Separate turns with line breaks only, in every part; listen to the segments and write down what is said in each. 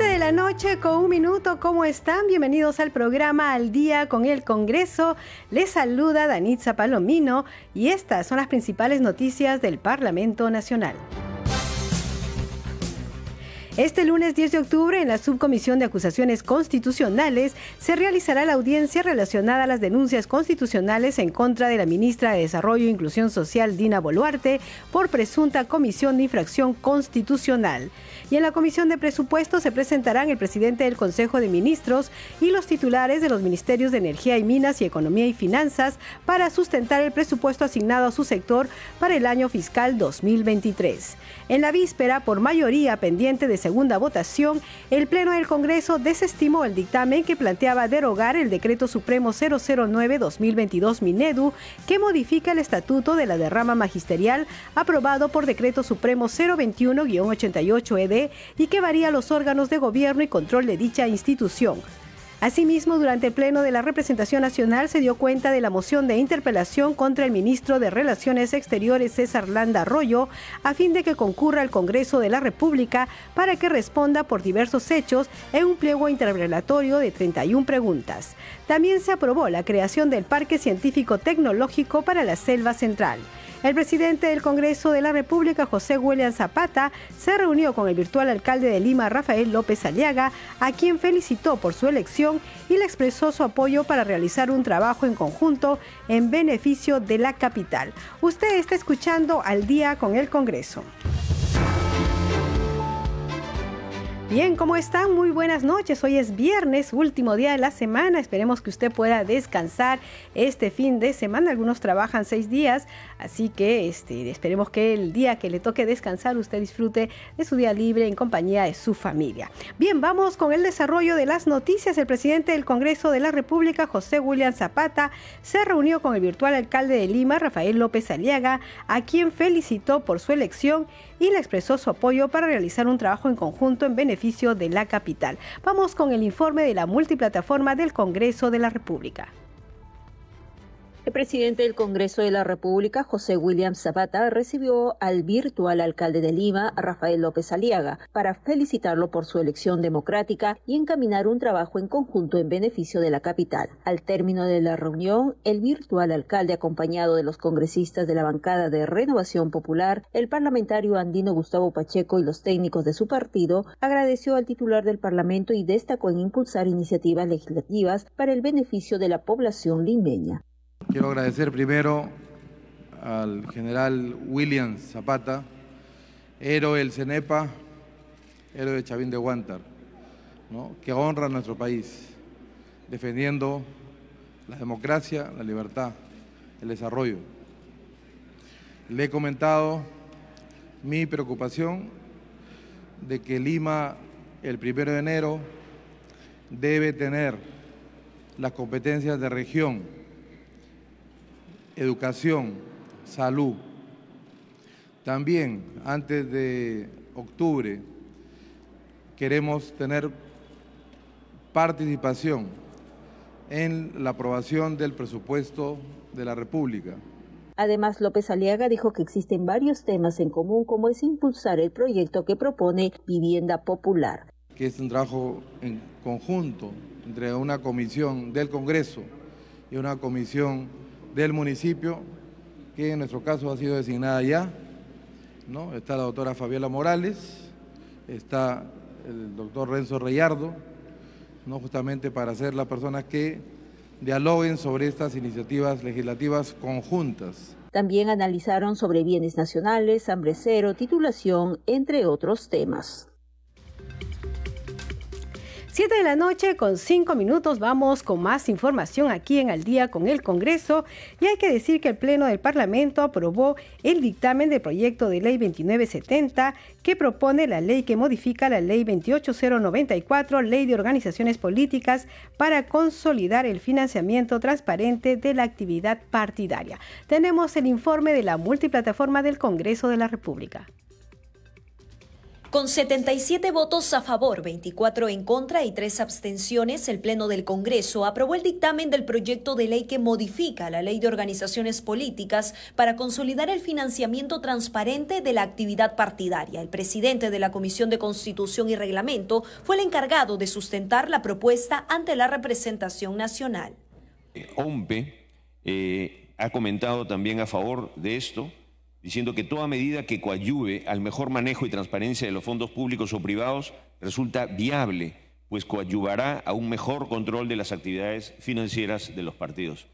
Siete de la noche con un minuto, ¿cómo están? Bienvenidos al programa Al Día con el Congreso. Les saluda Danitza Palomino y estas son las principales noticias del Parlamento Nacional. Este lunes 10 de octubre, en la Subcomisión de Acusaciones Constitucionales, se realizará la audiencia relacionada a las denuncias constitucionales en contra de la ministra de Desarrollo e Inclusión Social, Dina Boluarte, por presunta comisión de infracción constitucional. Y en la Comisión de Presupuestos se presentarán el presidente del Consejo de Ministros y los titulares de los Ministerios de Energía y Minas y Economía y Finanzas para sustentar el presupuesto asignado a su sector para el año fiscal 2023. En la víspera, por mayoría pendiente de segunda votación, el Pleno del Congreso desestimó el dictamen que planteaba derogar el Decreto Supremo 009-2022 Minedu, que modifica el estatuto de la derrama magisterial aprobado por Decreto Supremo 021-88 ED y que varía los órganos de gobierno y control de dicha institución. Asimismo, durante el Pleno de la Representación Nacional se dio cuenta de la moción de interpelación contra el ministro de Relaciones Exteriores César Landa Arroyo a fin de que concurra al Congreso de la República para que responda por diversos hechos en un pliego interrelatorio de 31 preguntas. También se aprobó la creación del Parque Científico Tecnológico para la Selva Central. El presidente del Congreso de la República, José William Zapata, se reunió con el virtual alcalde de Lima, Rafael López Aliaga, a quien felicitó por su elección y le expresó su apoyo para realizar un trabajo en conjunto en beneficio de la capital. Usted está escuchando al día con el Congreso. Bien, ¿cómo están? Muy buenas noches. Hoy es viernes, último día de la semana. Esperemos que usted pueda descansar este fin de semana. Algunos trabajan seis días, así que este, esperemos que el día que le toque descansar usted disfrute de su día libre en compañía de su familia. Bien, vamos con el desarrollo de las noticias. El presidente del Congreso de la República, José William Zapata, se reunió con el virtual alcalde de Lima, Rafael López Aliaga, a quien felicitó por su elección le expresó su apoyo para realizar un trabajo en conjunto en beneficio de la capital. Vamos con el informe de la multiplataforma del Congreso de la República.
El presidente del Congreso de la República, José William Zapata, recibió al virtual alcalde de Lima, Rafael López Aliaga, para felicitarlo por su elección democrática y encaminar un trabajo en conjunto en beneficio de la capital. Al término de la reunión, el virtual alcalde, acompañado de los congresistas de la bancada de Renovación Popular, el parlamentario andino Gustavo Pacheco y los técnicos de su partido, agradeció al titular del Parlamento y destacó en impulsar iniciativas legislativas para el beneficio de la población limeña.
Quiero agradecer primero al general William Zapata, héroe del CENEPA, héroe de Chavín de Huántar, que honra a nuestro país, defendiendo la democracia, la libertad, el desarrollo. Le he comentado mi preocupación de que Lima el primero de enero debe tener las competencias de región educación, salud. También antes de octubre queremos tener participación en la aprobación del presupuesto de la República.
Además, López Aliaga dijo que existen varios temas en común, como es impulsar el proyecto que propone Vivienda Popular.
Que es un trabajo en conjunto entre una comisión del Congreso y una comisión del municipio, que en nuestro caso ha sido designada ya. ¿no? Está la doctora Fabiola Morales, está el doctor Renzo Reyardo, ¿no? justamente para ser las personas que dialoguen sobre estas iniciativas legislativas conjuntas.
También analizaron sobre bienes nacionales, hambre cero, titulación, entre otros temas.
Siete de la noche con cinco minutos vamos con más información aquí en Al día con el Congreso y hay que decir que el Pleno del Parlamento aprobó el dictamen del proyecto de ley 2970 que propone la ley que modifica la ley 28094, ley de organizaciones políticas para consolidar el financiamiento transparente de la actividad partidaria. Tenemos el informe de la multiplataforma del Congreso de la República.
Con 77 votos a favor, 24 en contra y 3 abstenciones, el Pleno del Congreso aprobó el dictamen del proyecto de ley que modifica la Ley de Organizaciones Políticas para consolidar el financiamiento transparente de la actividad partidaria. El presidente de la Comisión de Constitución y Reglamento fue el encargado de sustentar la propuesta ante la representación nacional.
OMPE eh, ha comentado también a favor de esto diciendo que toda medida que coadyuve al mejor manejo y transparencia de los fondos públicos o privados resulta viable, pues coadyuvará a un mejor control de las actividades financieras de los partidos.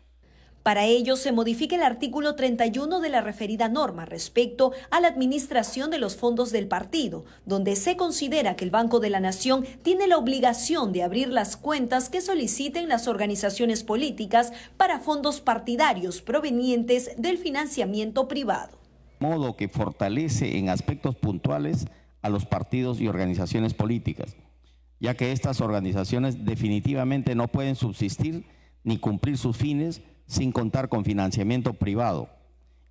Para ello, se modifica el artículo 31 de la referida norma respecto a la administración de los fondos del partido, donde se considera que el Banco de la Nación tiene la obligación de abrir las cuentas que soliciten las organizaciones políticas para fondos partidarios provenientes del financiamiento privado
modo que fortalece en aspectos puntuales a los partidos y organizaciones políticas, ya que estas organizaciones definitivamente no pueden subsistir ni cumplir sus fines sin contar con financiamiento privado.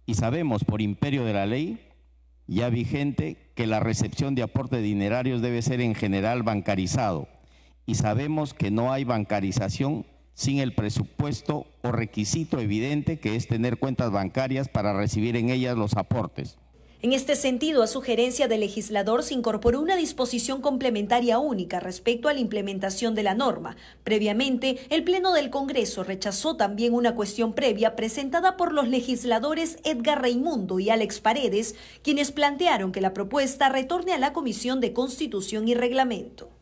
Y sabemos por imperio de la ley ya vigente que la recepción de aportes dinerarios debe ser en general bancarizado. Y sabemos que no hay bancarización sin el presupuesto o requisito evidente que es tener cuentas bancarias para recibir en ellas los aportes.
En este sentido, a sugerencia del legislador, se incorporó una disposición complementaria única respecto a la implementación de la norma. Previamente, el Pleno del Congreso rechazó también una cuestión previa presentada por los legisladores Edgar Raimundo y Alex Paredes, quienes plantearon que la propuesta retorne a la Comisión de Constitución y Reglamento.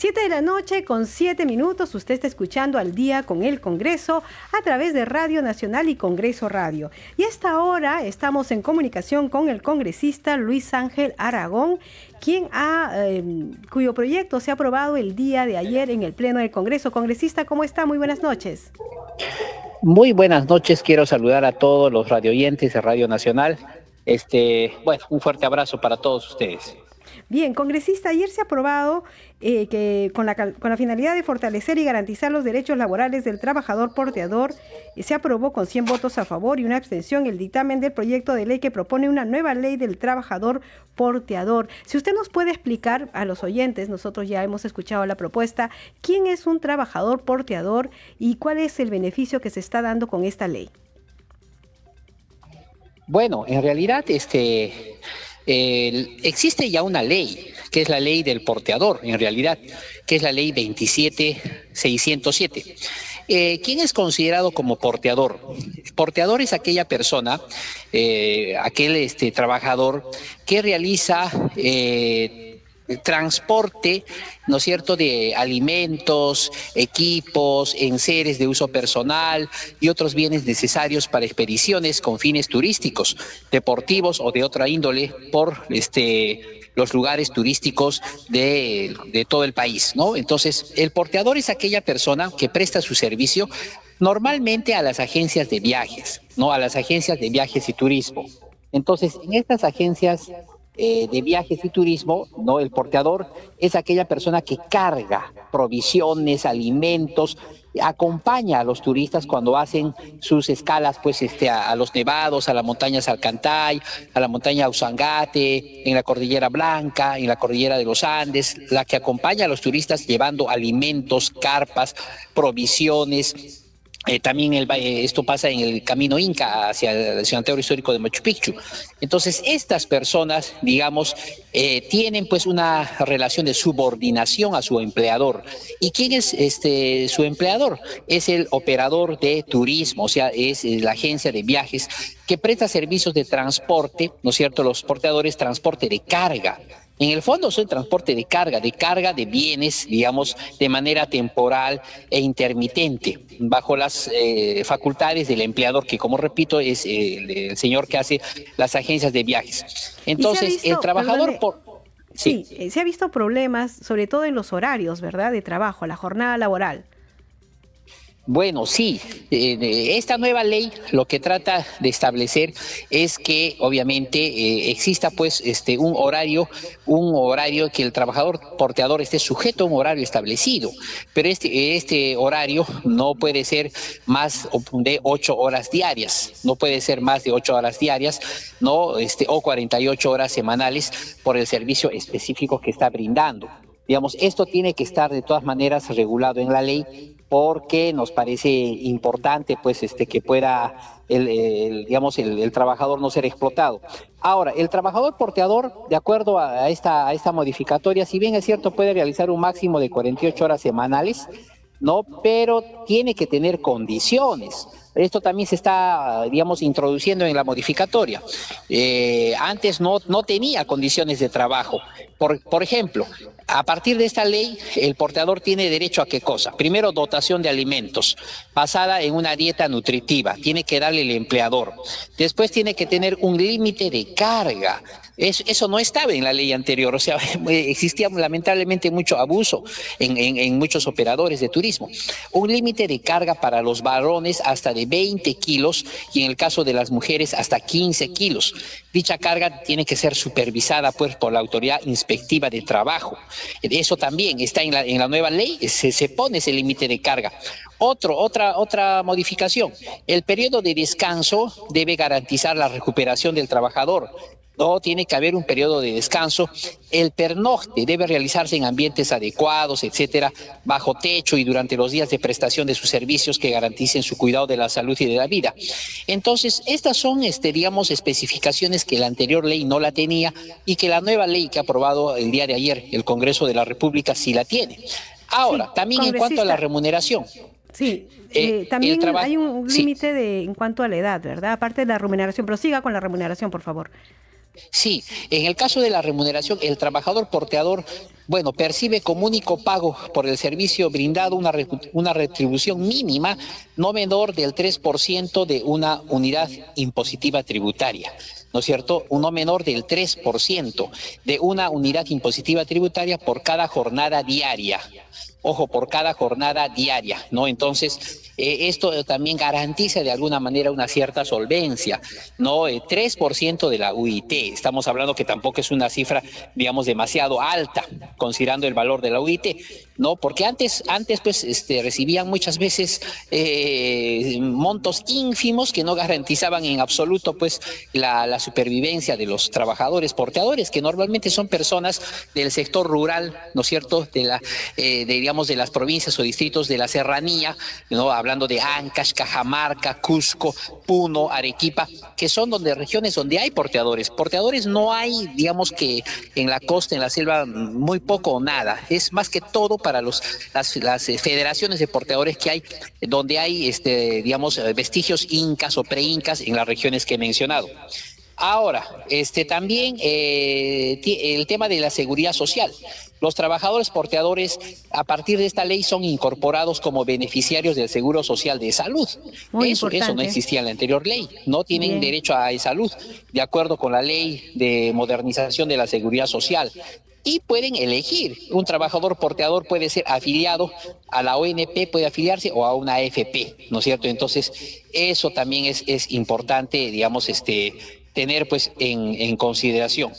Siete de la noche con siete minutos, usted está escuchando al día con el Congreso a través de Radio Nacional y Congreso Radio. Y a esta hora estamos en comunicación con el congresista Luis Ángel Aragón, quien ha, em, cuyo proyecto se ha aprobado el día de ayer en el Pleno del Congreso. Congresista, ¿cómo está? Muy buenas noches.
Muy buenas noches, quiero saludar a todos los radioyentes de Radio Nacional. Este, bueno, un fuerte abrazo para todos ustedes.
Bien, congresista, ayer se ha aprobado eh, que con la, con la finalidad de fortalecer y garantizar los derechos laborales del trabajador porteador, eh, se aprobó con 100 votos a favor y una abstención el dictamen del proyecto de ley que propone una nueva ley del trabajador porteador. Si usted nos puede explicar a los oyentes, nosotros ya hemos escuchado la propuesta, quién es un trabajador porteador y cuál es el beneficio que se está dando con esta ley.
Bueno, en realidad, este existe ya una ley, que es la ley del porteador, en realidad, que es la ley 27607. Eh, ¿Quién es considerado como porteador? Porteador es aquella persona, eh, aquel este, trabajador que realiza eh, transporte, ¿no es cierto?, de alimentos, equipos, enseres de uso personal y otros bienes necesarios para expediciones con fines turísticos, deportivos o de otra índole por este los lugares turísticos de, de todo el país, ¿no? Entonces, el porteador es aquella persona que presta su servicio normalmente a las agencias de viajes, ¿no? A las agencias de viajes y turismo. Entonces, en estas agencias eh, de viajes y turismo, ¿no? El porteador es aquella persona que carga provisiones, alimentos, acompaña a los turistas cuando hacen sus escalas pues este a, los nevados, a la montaña Salcantay, a la montaña Usangate, en la cordillera Blanca, en la cordillera de los Andes, la que acompaña a los turistas llevando alimentos, carpas, provisiones, eh, también el, esto pasa en el camino Inca hacia el cementerio histórico de Machu Picchu. Entonces, estas personas, digamos, eh, tienen pues una relación de subordinación a su empleador. ¿Y quién es este su empleador? Es el operador de turismo, o sea, es la agencia de viajes que presta servicios de transporte, ¿no es cierto? Los porteadores, transporte de carga en el fondo son transporte de carga, de carga de bienes, digamos, de manera temporal e intermitente, bajo las eh, facultades del empleador, que como repito es el señor que hace las agencias de viajes. Entonces, el trabajador por...
Sí, eh, se ha visto problemas, sobre todo en los horarios, ¿verdad?, de trabajo, la jornada laboral.
Bueno, sí, eh, esta nueva ley lo que trata de establecer es que obviamente eh, exista pues este un horario, un horario que el trabajador porteador esté sujeto a un horario establecido, pero este este horario no puede ser más de ocho horas diarias, no puede ser más de ocho horas diarias, no este o 48 horas semanales por el servicio específico que está brindando. Digamos, esto tiene que estar de todas maneras regulado en la ley porque nos parece importante pues este que pueda el, digamos el, trabajador no ser explotado. Ahora, el trabajador porteador, de acuerdo a esta, a esta modificatoria, si bien es cierto, puede realizar un máximo de 48 horas semanales, ¿no? Pero tiene que tener condiciones. Esto también se está, digamos, introduciendo en la modificatoria. Eh, antes no, no tenía condiciones de trabajo. Por, por ejemplo, a partir de esta ley, el porteador tiene derecho a qué cosa? Primero, dotación de alimentos, basada en una dieta nutritiva, tiene que darle el empleador. Después tiene que tener un límite de carga. Eso, no estaba en la ley anterior, o sea, existía lamentablemente mucho abuso en, muchos operadores de turismo. Un límite de carga para los varones hasta de 20 kilos y en el caso de las mujeres hasta 15 kilos. Dicha carga tiene que ser supervisada pues, por la autoridad inspectiva de trabajo. Eso también está en la, nueva ley, se, se pone ese límite de carga. Otro, otra, otra modificación. El periodo de descanso debe garantizar la recuperación del trabajador no tiene que haber un periodo de descanso. El pernocte debe realizarse en ambientes adecuados, etcétera, bajo techo y durante los días de prestación de sus servicios que garanticen su cuidado de la salud y de la vida. Entonces, estas son, este, digamos, especificaciones que la anterior ley no la tenía y que la nueva ley que ha aprobado el día de ayer el Congreso de la República sí la tiene. Ahora, también en cuanto a la remuneración.
Sí, eh, eh, también hay un límite de en cuanto a la edad, ¿verdad? Aparte de la remuneración, prosiga con la remuneración, por favor.
Sí, en el caso de la remuneración, el trabajador porteador, bueno, percibe como único pago por el servicio brindado una, una retribución mínima no menor del 3% de una unidad impositiva tributaria. ¿no es cierto? Uno menor del 3% de una unidad impositiva tributaria por cada jornada diaria ojo, por cada jornada diaria, ¿no? Entonces, eh, esto también garantiza de alguna manera una cierta solvencia, ¿no? 3% eh, de la UIT, estamos hablando que tampoco es una cifra, digamos, demasiado alta, considerando el valor de la UIT, ¿no? Porque antes, antes pues, este, recibían muchas veces eh, montos ínfimos que no garantizaban en absoluto, pues, la, la supervivencia de los trabajadores porteadores, que normalmente son personas del sector rural, ¿no es cierto?, de la, de, digamos, de las provincias o distritos de la serranía, ¿no? hablando de Ancash, Cajamarca, Cusco, Puno, Arequipa, que son donde regiones donde hay porteadores. Porteadores no hay, digamos que en la costa, en la selva, muy poco o nada. Es más que todo para los, las, las eh, federaciones de porteadores que hay, donde hay, este, digamos, eh, vestigios incas o preincas en las regiones que he mencionado. Ahora, este también eh, el tema de la seguridad social. Los trabajadores porteadores a partir de esta ley son incorporados como beneficiarios del Seguro Social de Salud. eso, eso no existía en la anterior ley. No tienen derecho a salud, de acuerdo con la ley de modernización de la seguridad social y pueden elegir. Un trabajador porteador puede ser afiliado a la ONP, puede afiliarse o a una AFP, ¿no es cierto? Entonces, eso también es, es importante, digamos, este, tener pues en, en consideración.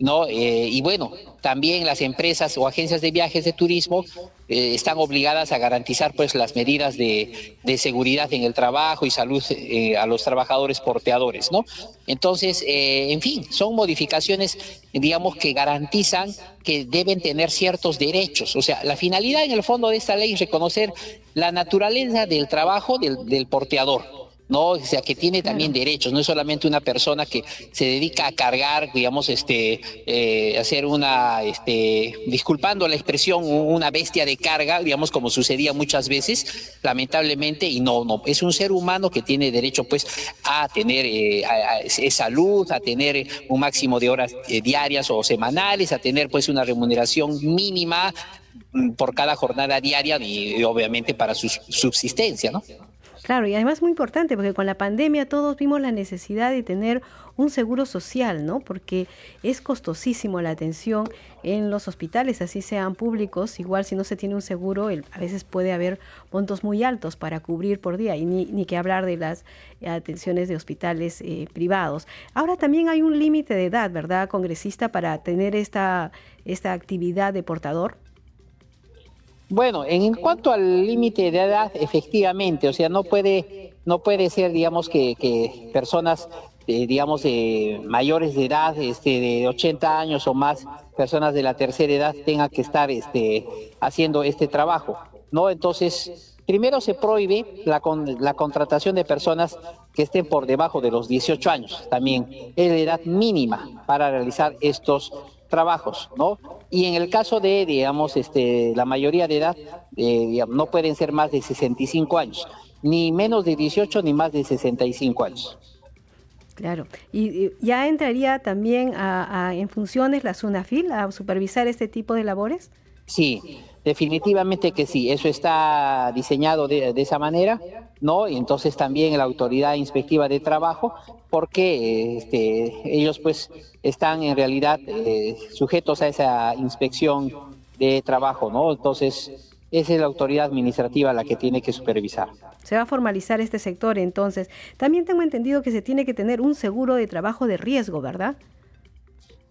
¿No? Eh, y bueno, también las empresas o agencias de viajes de turismo eh, están obligadas a garantizar pues las medidas de, de seguridad en el trabajo y salud eh, a los trabajadores porteadores, ¿no? Entonces, en fin, son modificaciones, digamos, que garantizan que deben tener ciertos derechos. O sea, la finalidad en el fondo de esta ley es reconocer la naturaleza del trabajo del, del porteador ¿no? O sea, que tiene también derechos, no es solamente una persona que se dedica a cargar, digamos, este, eh, hacer una, este, disculpando la expresión, una bestia de carga, digamos, como sucedía muchas veces, lamentablemente, y no, no, es un ser humano que tiene derecho, pues, a tener eh, salud, a tener un máximo de horas eh, diarias o semanales, a tener, pues, una remuneración mínima mm, por cada jornada diaria y obviamente para su subsistencia, ¿no?
Claro, y además muy importante, porque con la pandemia todos vimos la necesidad de tener un seguro social, ¿no? Porque es costosísimo la atención en los hospitales, así sean públicos, igual si no se tiene un seguro, a veces puede haber montos muy altos para cubrir por día, y ni, ni que hablar de las atenciones de hospitales eh, privados. Ahora también hay un límite de edad, ¿verdad, congresista, para tener esta, esta actividad de portador?
Bueno, en cuanto al límite de edad, efectivamente, o sea, no puede, no puede ser, digamos, que, personas, eh, digamos, mayores de edad, este, de 80 años o más, personas de la tercera edad, tengan que estar este, haciendo este trabajo, ¿no? Entonces, primero se prohíbe la, la contratación de personas que estén por debajo de los 18 años, también es la edad mínima para realizar estos trabajos, ¿no? Y en el caso de, digamos, este, la mayoría de edad, eh, no pueden ser más de 65 años, ni menos de 18 ni más de 65 años.
Claro, y ya entraría también a, en funciones la SUNAFIL a supervisar este tipo de labores.
Sí, definitivamente que sí, eso está diseñado de, esa manera, ¿no? Y entonces también la autoridad inspectiva de trabajo, porque este, ellos pues están en realidad eh, sujetos a esa inspección de trabajo, ¿no? Entonces, esa es la autoridad administrativa la que tiene que supervisar.
Se va a formalizar este sector entonces. También tengo entendido que se tiene que tener un seguro de trabajo de riesgo, ¿verdad?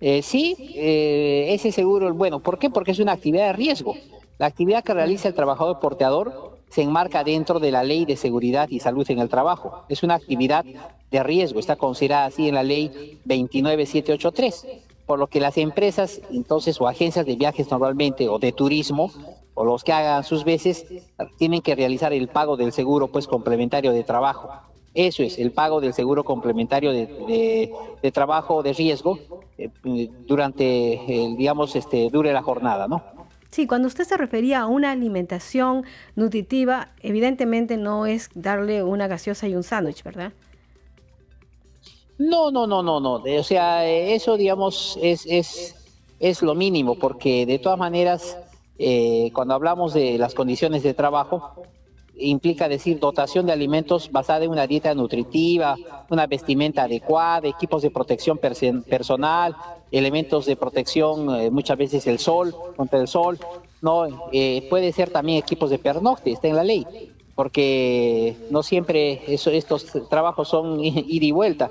Eh, sí, eh, ese seguro, bueno, ¿por qué? Porque es una actividad de riesgo. La actividad que realiza el trabajador porteador se enmarca dentro de la Ley de Seguridad y Salud en el Trabajo. Es una actividad de riesgo, está considerada así en la Ley 29783, por lo que las empresas entonces o agencias de viajes normalmente o de turismo o los que hagan sus veces tienen que realizar el pago del seguro pues complementario de trabajo. Eso es, el pago del seguro complementario de, trabajo de riesgo eh, durante, digamos, este, dure la jornada, ¿no?
Sí, cuando usted se refería a una alimentación nutritiva, evidentemente no es darle una gaseosa y un sándwich, ¿verdad?
No, no, no, no, no. O sea, eso, digamos, es, es, es lo mínimo, porque de todas maneras, eh, cuando hablamos de las condiciones de trabajo, implica decir dotación de alimentos basada en una dieta nutritiva, una vestimenta adecuada, equipos de protección personal, elementos de protección, eh, muchas veces el sol, contra el sol, no eh, puede ser también equipos de pernocte, está en la ley, porque no siempre eso, estos trabajos son ida y vuelta,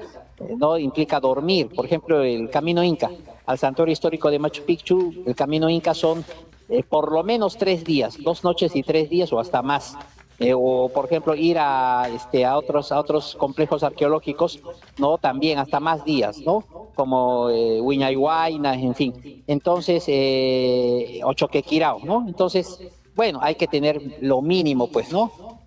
no implica dormir. Por ejemplo, el camino Inca al santuario histórico de Machu Picchu, el camino Inca son eh, por lo menos tres días, dos noches y tres días o hasta más. Eh, o por ejemplo ir a este a otros a otros complejos arqueológicos no también hasta más días no como eh, en fin entonces eh, o Choquequirao no entonces bueno hay que tener lo mínimo pues no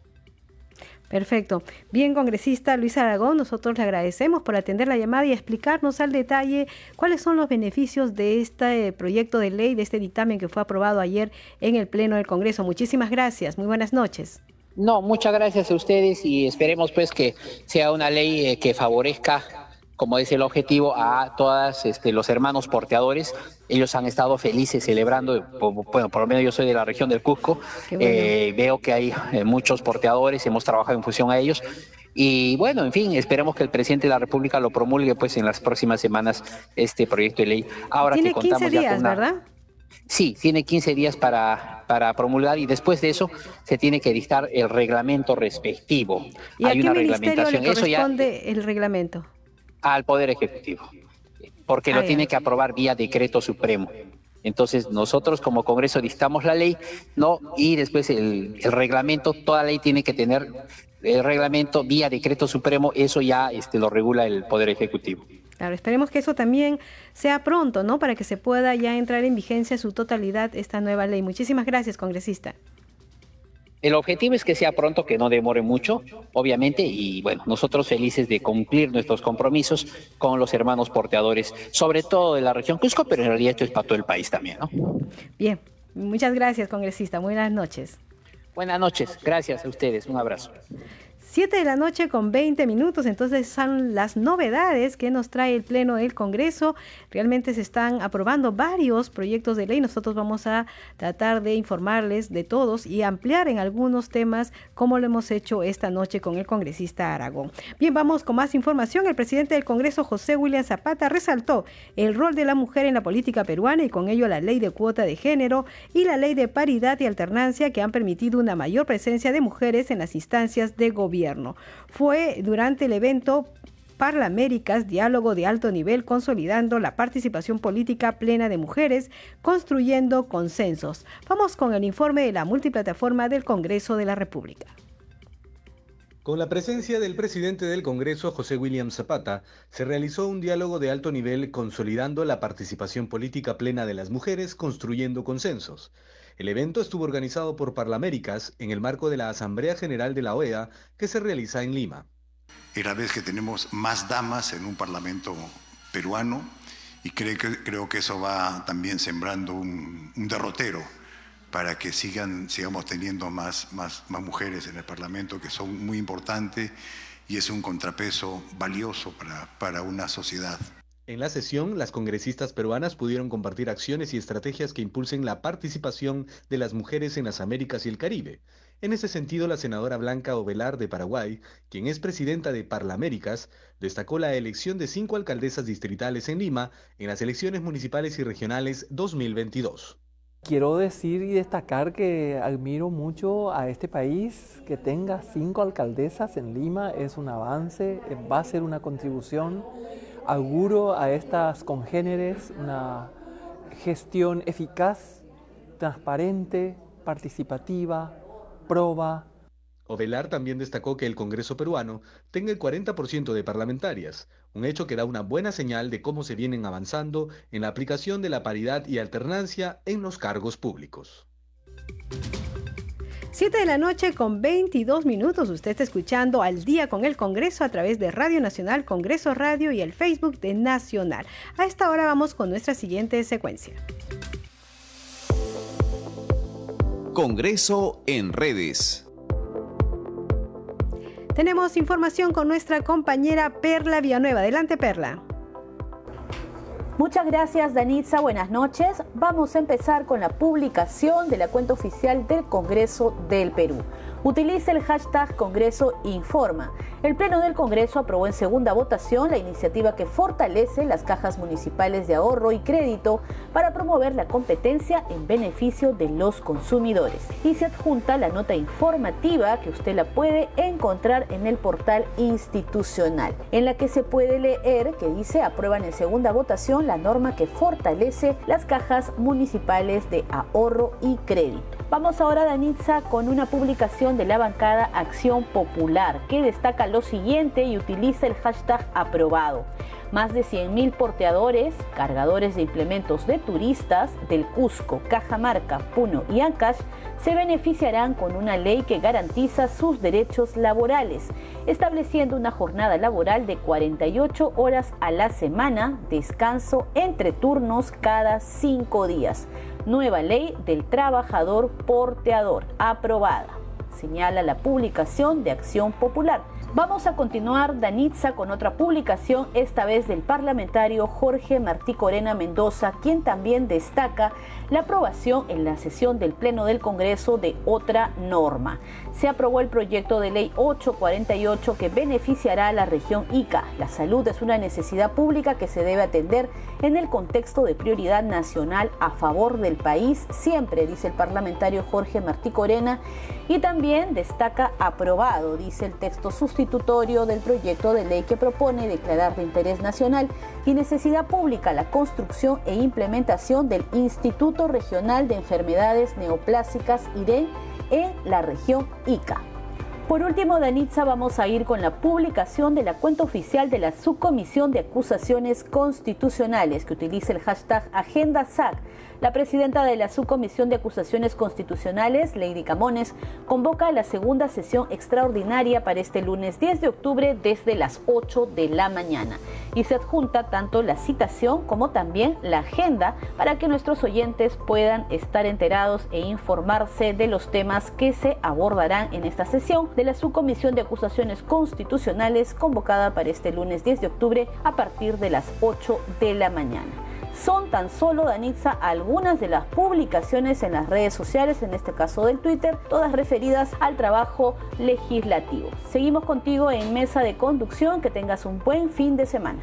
Perfecto. Bien, congresista Luis Aragón, nosotros le agradecemos por atender la llamada y explicarnos al detalle cuáles son los beneficios de este proyecto de ley, de este dictamen que fue aprobado ayer en el Pleno del Congreso. Muchísimas gracias. Muy buenas noches.
No, muchas gracias a ustedes y esperemos pues que sea una ley eh, que favorezca, como es el objetivo, a todos este, los hermanos porteadores. Ellos han estado felices celebrando, bueno, por lo menos yo soy de la región del Cusco, eh, veo que hay eh, muchos porteadores, hemos trabajado en función a ellos. Y bueno, en fin, esperemos que el presidente de la República lo promulgue pues en las próximas semanas este proyecto de ley.
Ahora Tiene que contamos 15 días, ¿verdad?
Sí, tiene 15 días para, para promulgar y después de eso se tiene que dictar el reglamento respectivo.
¿Y a qué una ministerio le corresponde el reglamento?
Al Poder Ejecutivo, porque lo tiene que aprobar vía decreto supremo. Entonces nosotros como Congreso dictamos la ley, no y después el, el, reglamento, toda ley tiene que tener el reglamento vía decreto supremo, eso ya este, lo regula el Poder Ejecutivo.
Claro, esperemos que eso también sea pronto, ¿no? Para que se pueda ya entrar en vigencia su totalidad esta nueva ley. Muchísimas gracias, congresista.
El objetivo es que sea pronto, que no demore mucho, obviamente, y bueno, nosotros felices de cumplir nuestros compromisos con los hermanos porteadores, sobre todo de la región Cusco, pero en realidad esto es para todo el país también, ¿no?
Bien, muchas gracias, congresista. Buenas noches.
Buenas noches, gracias a ustedes, un abrazo.
7 de la noche con 20 minutos, entonces son las novedades que nos trae el Pleno del Congreso. Realmente se están aprobando varios proyectos de ley. Nosotros vamos a tratar de informarles de todos y ampliar en algunos temas como lo hemos hecho esta noche con el congresista Aragón. Bien, vamos con más información. El presidente del Congreso, José William Zapata, resaltó el rol de la mujer en la política peruana y con ello la ley de cuota de género y la ley de paridad y alternancia que han permitido una mayor presencia de mujeres en las instancias de gobierno. Fue durante el evento Parlaméricas, diálogo de alto nivel consolidando la participación política plena de mujeres, construyendo consensos. Vamos con el informe de la multiplataforma del Congreso de la República.
Con la presencia del presidente del Congreso, José William Zapata, se realizó un diálogo de alto nivel consolidando la participación política plena de las mujeres, construyendo consensos. El evento estuvo organizado por Parlaméricas en el marco de la Asamblea General de la OEA que se realiza en Lima.
Era vez que tenemos más damas en un parlamento peruano y creo que, eso va también sembrando un, derrotero para que sigan, sigamos teniendo más, más, más mujeres en el Parlamento, que son muy importantes y es un contrapeso valioso para, para una sociedad.
En la sesión, las congresistas peruanas pudieron compartir acciones y estrategias que impulsen la participación de las mujeres en las Américas y el Caribe. En ese sentido, la senadora Blanca Ovelar de Paraguay, quien es presidenta de Parlaméricas, destacó la elección de cinco alcaldesas distritales en Lima en las elecciones municipales y regionales 2022.
Quiero decir y destacar que admiro mucho a este país, que tenga cinco alcaldesas en Lima es un avance, va a ser una contribución auguro a estas congéneres una gestión eficaz, transparente, participativa, proba.
Ovelar también destacó que el Congreso peruano tenga el 40% de parlamentarias, un hecho que da una buena señal de cómo se vienen avanzando en la aplicación de la paridad y alternancia en los cargos públicos.
7 de la noche con 22 minutos. Usted está escuchando al día con el Congreso a través de Radio Nacional, Congreso Radio y el Facebook de Nacional. A esta hora vamos con nuestra siguiente secuencia.
Congreso en redes.
Tenemos información con nuestra compañera Perla Villanueva. Adelante, Perla.
Muchas gracias Danitza, buenas noches. Vamos a empezar con la publicación de la cuenta oficial del Congreso del Perú. Utilice el hashtag Congreso Informa. El Pleno del Congreso aprobó en segunda votación la iniciativa que fortalece las cajas municipales de ahorro y crédito para promover la competencia en beneficio de los consumidores. Y se adjunta la nota informativa que usted la puede encontrar en el portal institucional, en la que se puede leer que dice aprueban en segunda votación la norma que fortalece las cajas municipales de ahorro y crédito. Vamos ahora, Danitza, con una publicación de la bancada Acción Popular que destaca lo siguiente y utiliza el hashtag aprobado. Más de 100.000 porteadores, cargadores de implementos de turistas del Cusco, Cajamarca, Puno y Ancash se beneficiarán con una ley que garantiza sus derechos laborales, estableciendo una jornada laboral de 48 horas a la semana, descanso entre turnos cada cinco días. Nueva ley del trabajador porteador, aprobada. Señala la publicación de Acción Popular. Vamos a continuar, Danitza, con otra publicación, esta vez del parlamentario Jorge Martí Corena Mendoza, quien también destaca la aprobación en la sesión del Pleno del Congreso de otra norma. Se aprobó el proyecto de ley 848 que beneficiará a la región Ica. La salud es una necesidad pública que se debe atender en el contexto de prioridad nacional a favor del país, siempre, dice el parlamentario Jorge Martí Corena, y también destaca aprobado, dice el texto sustitutorio del proyecto de ley que propone declarar de interés nacional y necesidad pública la construcción e implementación del Instituto Regional de Enfermedades Neoplásicas IREN en la región Ica. Por último, Danitza, vamos a ir con la publicación de la cuenta oficial de la Subcomisión de Acusaciones Constitucionales, que utiliza el hashtag Agenda SAC la presidenta de la Subcomisión de Acusaciones Constitucionales, Lady Camones, convoca la segunda sesión extraordinaria para este lunes 10 de octubre desde las 8 de la mañana y se adjunta tanto la citación como también la agenda para que nuestros oyentes puedan estar enterados e informarse de los temas que se abordarán en esta sesión de la Subcomisión de Acusaciones Constitucionales convocada para este lunes 10 de octubre a partir de las 8 de la mañana. Son tan solo, Danitza, algunas de las publicaciones en las redes sociales, en este caso del Twitter, todas referidas al trabajo legislativo. Seguimos contigo en mesa de conducción, que tengas un buen fin de semana.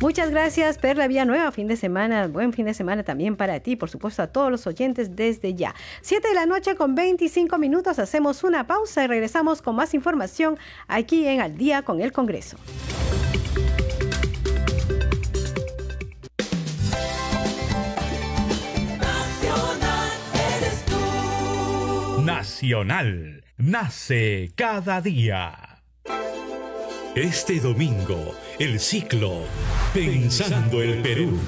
Muchas gracias, Perla Nueva Fin de semana, buen fin de semana también para ti, por supuesto, a todos los oyentes desde ya. Siete de la noche con 25 minutos, hacemos una pausa y regresamos con más información aquí en Al Día con el Congreso.
Nacional, nace cada día. Este domingo, el ciclo Pensando el Perú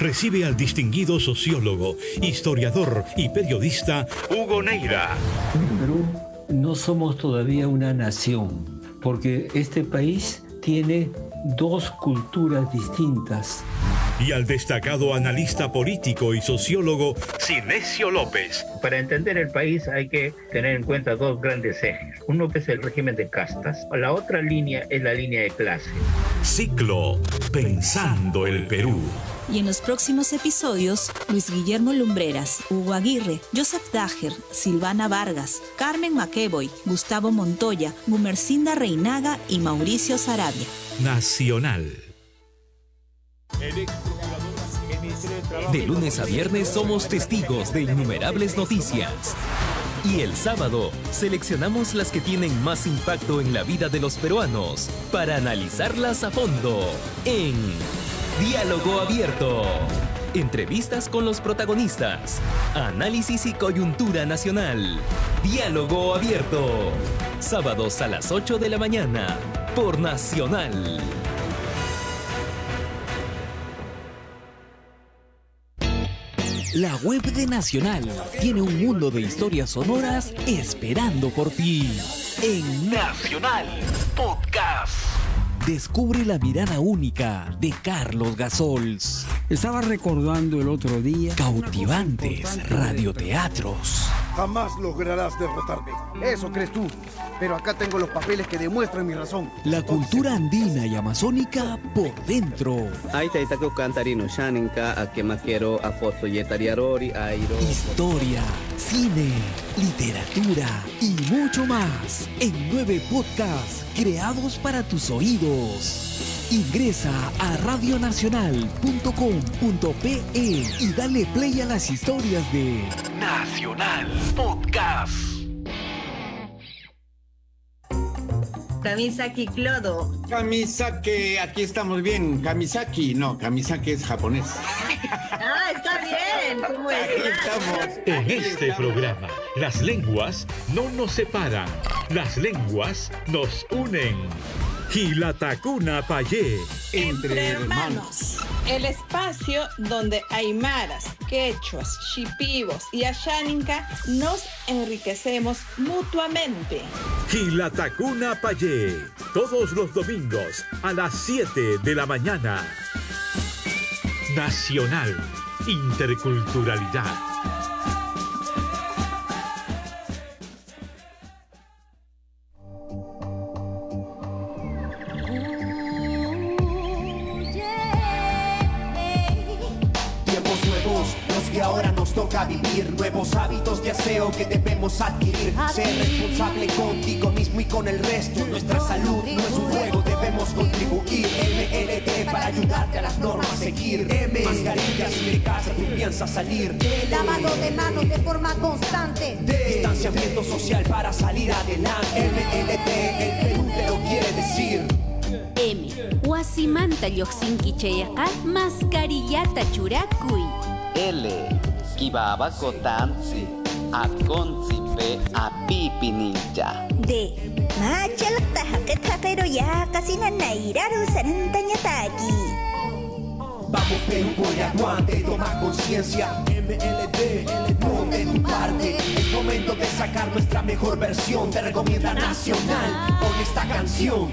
recibe al distinguido sociólogo, historiador y periodista Hugo Neira.
En Perú no somos todavía una nación, porque este país tiene dos culturas distintas.
Y al destacado analista político y sociólogo Sinesio López.
Para entender el país hay que tener en cuenta dos grandes ejes. Uno que es el régimen de castas, la otra línea es la línea de clase.
Ciclo Pensando el Perú.
Y en los próximos episodios, Luis Guillermo Lumbreras, Hugo Aguirre, Joseph Dager, Silvana Vargas, Carmen Maqueboy, Gustavo Montoya, Gumercinda Reinaga y Mauricio Sarabia.
Nacional.
De lunes a viernes somos testigos de innumerables noticias. Y el sábado seleccionamos las que tienen más impacto en la vida de los peruanos para analizarlas a fondo en Diálogo Abierto. Entrevistas con los protagonistas. Análisis y coyuntura nacional. Diálogo Abierto. Sábados a las 8 de la mañana por Nacional.
La web de Nacional tiene un mundo de historias sonoras esperando por ti. En Nacional Podcast. Descubre la mirada única de Carlos Gasols.
Estaba recordando el otro día.
Cautivantes radioteatros.
Jamás lograrás derrotarme. Eso crees tú. Pero acá tengo los papeles que demuestran mi razón.
La cultura andina y amazónica por dentro. Historia, cine, literatura y mucho más en nueve podcasts creados para tus oídos. Ingresa a radionacional.com.pe y dale play a las historias de Nacional Podcast.
Kamisaki Clodo.
Kamisaki, aquí estamos bien. Kamisaki, no, Kamisaki es japonés.
Ah, está bien. ¿Cómo estás?
En este programa, las lenguas no nos separan, las lenguas nos unen. Gilatacuna Payé.
Entre hermanos. El espacio donde aymaras, quechuas, shipibos y asháninca nos enriquecemos mutuamente.
Gilatacuna Payé. Todos los domingos a las 7 de la mañana. Nacional. Interculturalidad.
Que debemos adquirir. Ser responsable contigo mismo y con el resto. Nuestra salud no es un juego, debemos contribuir. MLT para ayudarte a las normas a seguir. M, mascarillas y de casa tú piensas salir. L,
Lavado de manos de forma constante.
D, distanciamiento social para salir adelante. MLT, el Perú te lo quiere decir.
M. Huasimanta Yoxinki Chayaka Mascarillata Churakuy.
L. Kibaba Kotansi. Akonsipe Apipi Ninja.
D. Machalak tahakit hakero ya kasi na nairaru sarantanyataki.
Vamos Perú por el aguante, toma conciencia MLD, pon de tu parte Es momento de sacar nuestra mejor versión Te recomienda Nacional con esta canción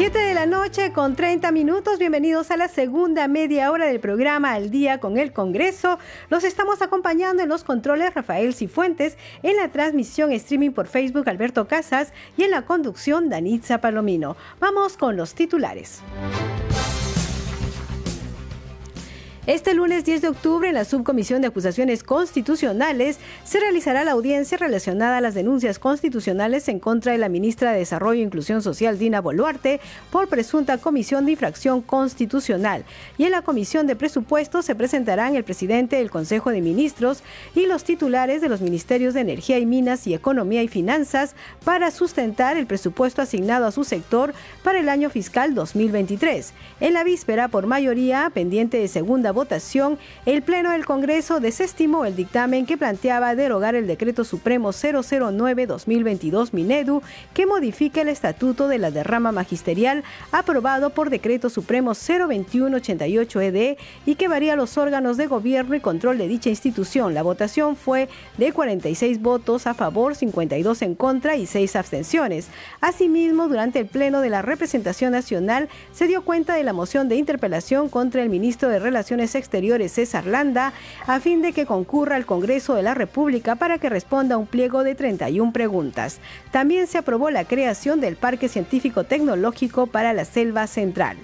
Siete de la noche con 30 minutos. Bienvenidos a la segunda media hora del programa Al Día con el Congreso. Los estamos acompañando en los controles Rafael Cifuentes, en la transmisión streaming por Facebook Alberto Casas y en la conducción Danitza Palomino. Vamos con los titulares. Este lunes 10 de octubre, en la Subcomisión de Acusaciones Constitucionales, se realizará la audiencia relacionada a las denuncias constitucionales en contra de la ministra de Desarrollo e Inclusión Social, Dina Boluarte, por presunta comisión de infracción constitucional. Y en la Comisión de Presupuestos se presentarán el presidente del Consejo de Ministros y los titulares de los Ministerios de Energía y Minas y Economía y Finanzas para sustentar el presupuesto asignado a su sector para el año fiscal 2023. En la víspera, por mayoría, pendiente de segunda votación, el Pleno del Congreso desestimó el dictamen que planteaba derogar el Decreto Supremo 009-2022 Minedu, que modifica el Estatuto de la Derrama Magisterial aprobado por Decreto Supremo 021-88 ED y que varía los órganos de gobierno y control de dicha institución. La votación fue de 46 votos a favor, 52 en contra y 6 abstenciones. Asimismo, durante el Pleno de la Representación Nacional se dio cuenta de la moción de interpelación contra el ministro de Relaciones Exteriores César Landa a fin de que concurra al Congreso de la República para que responda a un pliego de 31 preguntas. También se aprobó la creación del Parque Científico Tecnológico para la Selva Central.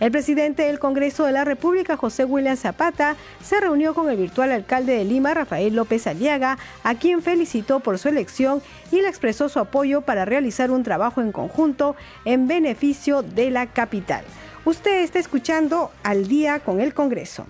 El presidente del Congreso de la República, José William Zapata, se reunió con el virtual alcalde de Lima, Rafael López Aliaga, a quien felicitó por su elección y le expresó su apoyo para realizar un trabajo en conjunto en beneficio de la capital. Usted está escuchando al día con el Congreso.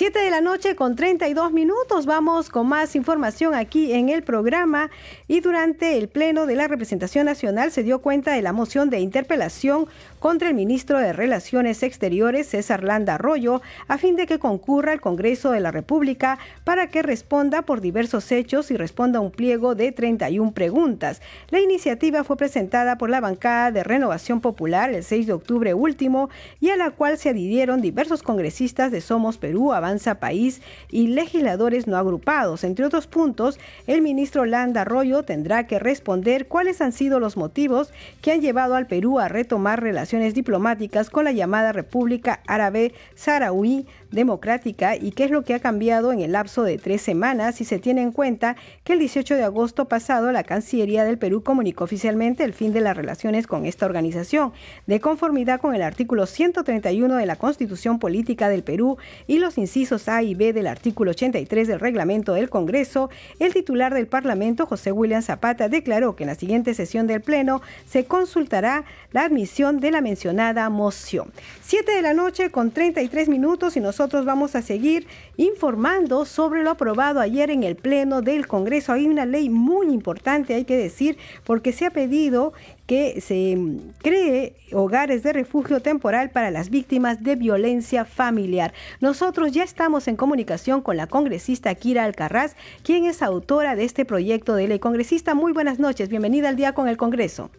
7 de la noche con 32 minutos. Vamos con más información aquí en el programa. Y durante el Pleno de la Representación Nacional se dio cuenta de la moción de interpelación contra el ministro de Relaciones Exteriores, César Landa Arroyo, a fin de que concurra al Congreso de la República para que responda por diversos hechos y responda a un pliego de 31 preguntas. La iniciativa fue presentada por la bancada de Renovación Popular el 6 de octubre último y a la cual se adhirieron diversos congresistas de Somos Perú, País y legisladores no agrupados. Entre otros puntos, el ministro Landa Arroyo tendrá que responder cuáles han sido los motivos que han llevado al Perú a retomar relaciones diplomáticas con la llamada República Árabe Saharaui democrática y qué es lo que ha cambiado en el lapso de tres semanas si se tiene en cuenta que el 18 de agosto pasado la Cancillería del Perú comunicó oficialmente el fin de las relaciones con esta organización, de conformidad con el artículo 131 de la Constitución Política del Perú y los incisos A y B del artículo 83 del reglamento del Congreso, el titular del Parlamento, José William Zapata, declaró que en la siguiente sesión del Pleno se consultará la admisión de la mencionada moción. Siete de la noche con 33 minutos y nosotros vamos a seguir informando sobre lo aprobado ayer en el Pleno del Congreso. Hay una ley muy importante, hay que decir, porque se ha pedido que se cree hogares de refugio temporal para las víctimas de violencia familiar. Nosotros ya estamos en comunicación con la congresista Kira Alcarraz, quien es autora de este proyecto de ley. Congresista, muy buenas noches. Bienvenida al día con el Congreso.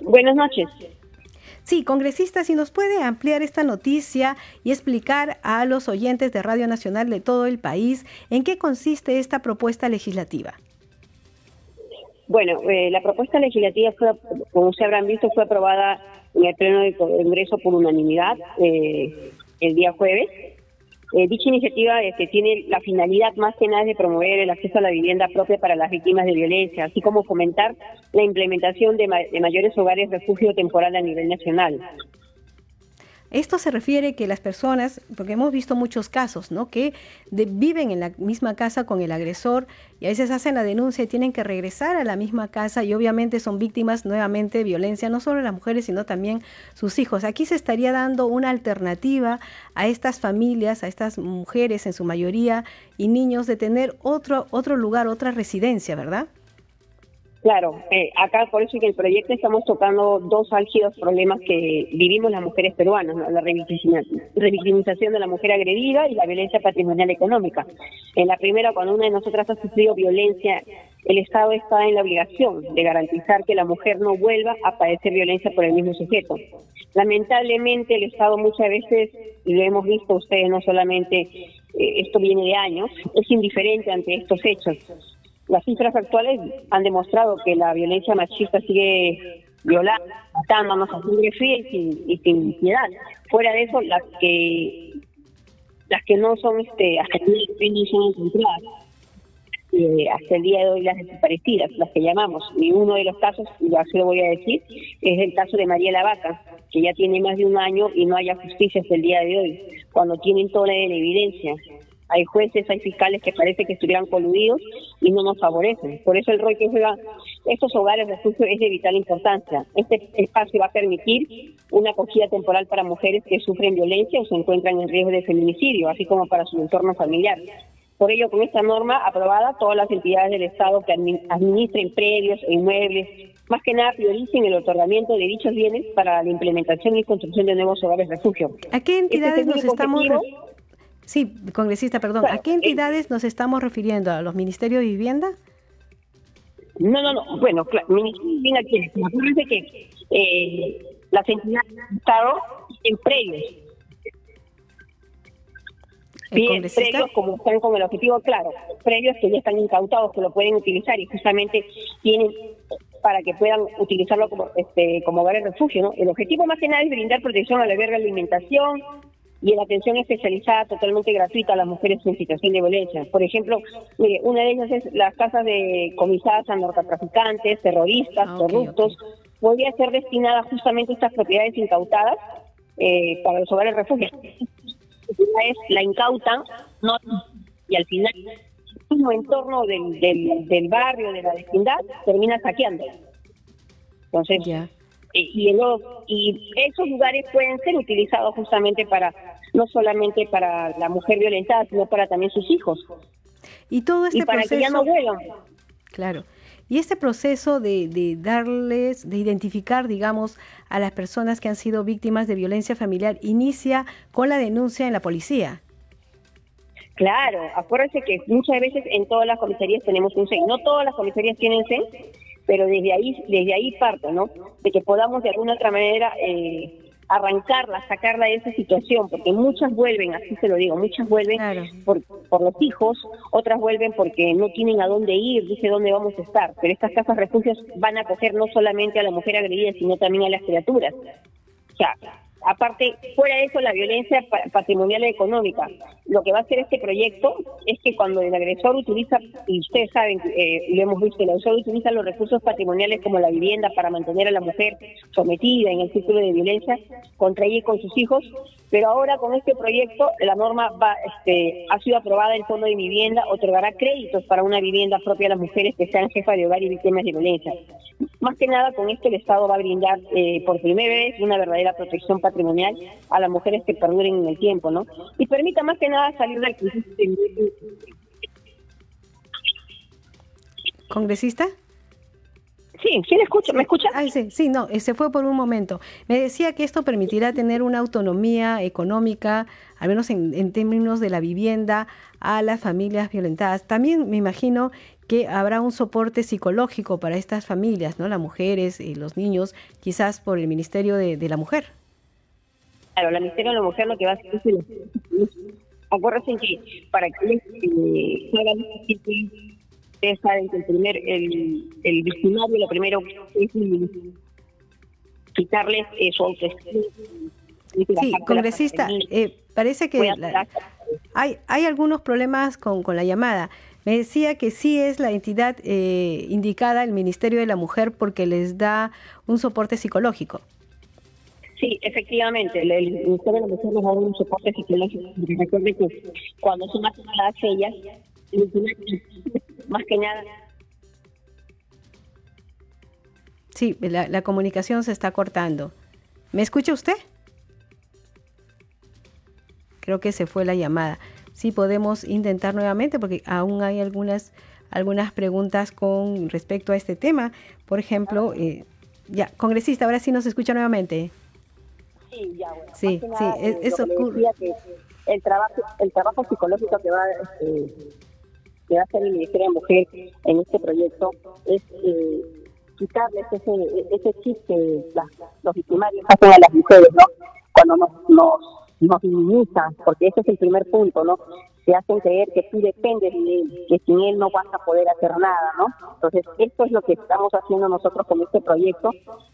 Buenas noches.
Sí, congresista, si nos puede ampliar esta noticia y explicar a los oyentes de Radio Nacional de todo el país en qué consiste esta propuesta legislativa.
Bueno, eh, la propuesta legislativa, fue, como se habrán visto, fue aprobada en el Pleno del Congreso por unanimidad eh, el día jueves. Eh, dicha iniciativa este, tiene la finalidad más que nada de promover el acceso a la vivienda propia para las víctimas de violencia, así como fomentar la implementación de, de mayores hogares refugio temporal a nivel nacional.
Esto se refiere que las personas, porque hemos visto muchos casos, ¿no? Que viven en la misma casa con el agresor y a veces hacen la denuncia y tienen que regresar a la misma casa y obviamente son víctimas nuevamente de violencia, no solo las mujeres, sino también sus hijos. Aquí se estaría dando una alternativa a estas familias, a estas mujeres en su mayoría y niños de tener otro, otro lugar, otra residencia, ¿verdad?
Claro, eh, acá por eso en el proyecto estamos tocando dos álgidos problemas que vivimos las mujeres peruanas, la revictimización de la mujer agredida y la violencia patrimonial económica. En la primera, cuando una de nosotras ha sufrido violencia, el Estado está en la obligación de garantizar que la mujer no vuelva a padecer violencia por el mismo sujeto. Lamentablemente el Estado muchas veces, y lo hemos visto ustedes no solamente, eh, esto viene de años, es indiferente ante estos hechos las cifras actuales han demostrado que la violencia machista sigue violando, matándonos a sangre fría y sin, piedad. Fuera de eso, las que las que no son este hasta son encontradas. Eh, hasta el día de hoy las desaparecidas, las que llamamos. Y uno de los casos, y así lo voy a decir, es el caso de María Lavaca, que ya tiene más de un año y no haya justicia hasta el día de hoy, cuando tienen toda la evidencia hay jueces, hay fiscales que parece que estuvieran coludidos y no nos favorecen. Por eso el rol que juega estos hogares de refugio es de vital importancia. Este espacio va a permitir una acogida temporal para mujeres que sufren violencia o se encuentran en riesgo de feminicidio, así como para su entorno familiar. Por ello, con esta norma aprobada, todas las entidades del Estado que administren predios e inmuebles, más que nada prioricen el otorgamiento de dichos bienes para la implementación y construcción de nuevos hogares de refugio.
¿A qué este entidades nos estamos Sí, congresista, perdón. ¿A qué entidades nos estamos refiriendo? ¿A los ministerios de vivienda?
No, no, no. Bueno, claro, Ministerio de Vivienda que eh, las entidades del Estado en predios. Bien, predios como están con el objetivo claro, predios que ya están incautados, que lo pueden utilizar y justamente tienen para que puedan utilizarlo como este como hogar de refugio, ¿no? El objetivo más que nada es brindar protección a la guerra, alimentación, y la atención especializada totalmente gratuita a las mujeres en situación de violencia. Por ejemplo, mire, una de ellas es las casas de comisadas a narcotraficantes, terroristas, ah, corruptos. Podría ser destinada justamente a estas propiedades incautadas eh, para los hogares refugio. Una vez la incautan no, y al final el mismo entorno del, del, barrio, de la vecindad, termina saqueando. Entonces, y, en y esos lugares pueden ser utilizados justamente para no solamente para la mujer violentada, sino para también sus hijos.
Y todo este
para
proceso,
que ya no vuelvan.
Claro. Y este proceso de, de, darles, de identificar, digamos, a las personas que han sido víctimas de violencia familiar, inicia con la denuncia en la policía.
Claro, acuérdense que muchas veces en todas las comisarías tenemos un CEN. No todas las comisarías tienen CEN, pero desde ahí, desde ahí parto, ¿no? De que podamos de alguna otra manera eh, arrancarla, sacarla de esa situación, porque muchas vuelven, así se lo digo, muchas vuelven por, por los hijos, otras vuelven porque no tienen a dónde ir, dice dónde vamos a estar, pero estas casas refugios van a acoger no solamente a la mujer agredida, sino también a las criaturas. O sea, aparte, fuera de eso, la violencia patrimonial y económica. Lo que va a hacer este proyecto es que cuando el agresor utiliza, y ustedes saben, eh, lo hemos visto, el agresor utiliza los recursos patrimoniales como la vivienda para mantener a la mujer sometida en el círculo de violencia contra ella y con sus hijos, pero ahora con este proyecto la norma va, este, ha sido aprobada el Fondo de Vivienda, otorgará créditos para una vivienda propia a las mujeres que sean jefas de hogar y víctimas de violencia. Más que nada con esto el Estado va a brindar eh, por primera vez una verdadera protección patrimonial patrimonial a las mujeres que perduren en el tiempo, ¿no? Y permita más que nada salir del crisis.
¿Congresista?
Sí, sí le escucho, ¿me escucha?
sí, sí, no, eh, se fue por un momento. Me decía que esto permitirá tener una autonomía económica, al menos en, en, términos de la vivienda, a las familias violentadas. También me imagino que habrá un soporte psicológico para estas familias, ¿no? Las mujeres y los niños, quizás por el Ministerio de, de la Mujer.
Claro, la Ministerio de la Mujer lo que va a hacer es... Acuérdense que para que eh, hagan ustedes saben que el primer, el, el victimario lo primero es quitarles su autoestima.
Sí, congresista, eh, parece que hay, hay algunos problemas con, con la llamada. Me decía que sí es la entidad eh, indicada, el Ministerio de la Mujer, porque les da un soporte psicológico.
Sí, efectivamente, el, Ministerio de la Mujer nos da un soporte psicológico. Recuerden que cuando son asesinadas ellas, más que nada.
Sí, la, la comunicación se está cortando. ¿Me escucha usted? Creo que se fue la llamada. Sí, podemos intentar nuevamente porque aún hay algunas algunas preguntas con respecto a este tema. Por ejemplo, eh, ya, congresista, ahora sí nos escucha nuevamente.
Sí, ya, bueno.
Sí, sí,
eh, eso ocurre. el trabajo, el trabajo psicológico que va, este, que va a hacer el Ministerio de Mujer en este proyecto es eh, quitarles ese, ese chiste los victimarios hacen a las mujeres, ¿no? Cuando nos, nos, nos minimizan, porque ese es el primer punto, ¿no? Te hacen creer que tú dependes de él, que sin él no vas a poder hacer nada, ¿no? Entonces, esto es lo que estamos haciendo nosotros con este proyecto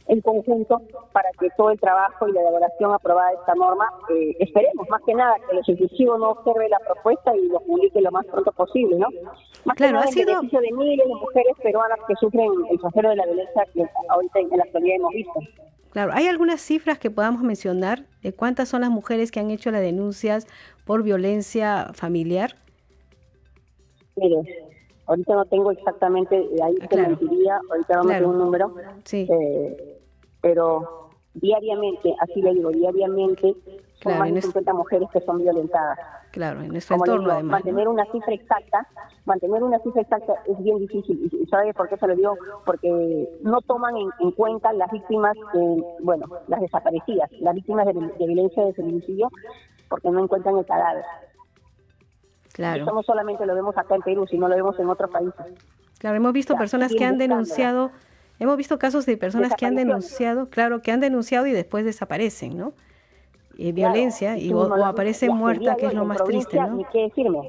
en conjunto para que todo el trabajo y la elaboración aprobada de esta norma, eh, esperemos más que nada que el Ejecutivo no observe la propuesta y lo publique lo más pronto posible, ¿no? Más claro, que nada ha sido... beneficio de miles de mujeres peruanas que sufren el flagelo de la violencia que ahorita en la actualidad hemos visto.
Claro, ¿hay algunas cifras que podamos mencionar de cuántas son las mujeres que han hecho las denuncias por violencia familiar?
Mire, ahorita no tengo exactamente, ahí ah, te mentiría, ahorita vamos a un número, sí. Eh, pero diariamente, así le digo, diariamente son más de 50 mujeres que son violentadas.
Claro, en nuestro entorno además.
Mantener una cifra exacta, mantener una cifra exacta es bien difícil. ¿Y sabe por qué se lo digo? Porque no toman en, cuenta las víctimas, bueno, las desaparecidas, las víctimas de, violencia de feminicidio, porque no encuentran el cadáver. Claro. Eso no solamente lo vemos acá en Perú, sino lo vemos en otros países.
Claro, hemos visto personas que han denunciado, hemos visto casos de personas que han denunciado, claro, que han denunciado y después desaparecen, ¿no? Eh, violencia y, o, aparece muerta, que es lo más triste, ¿no?
Ni qué decirme.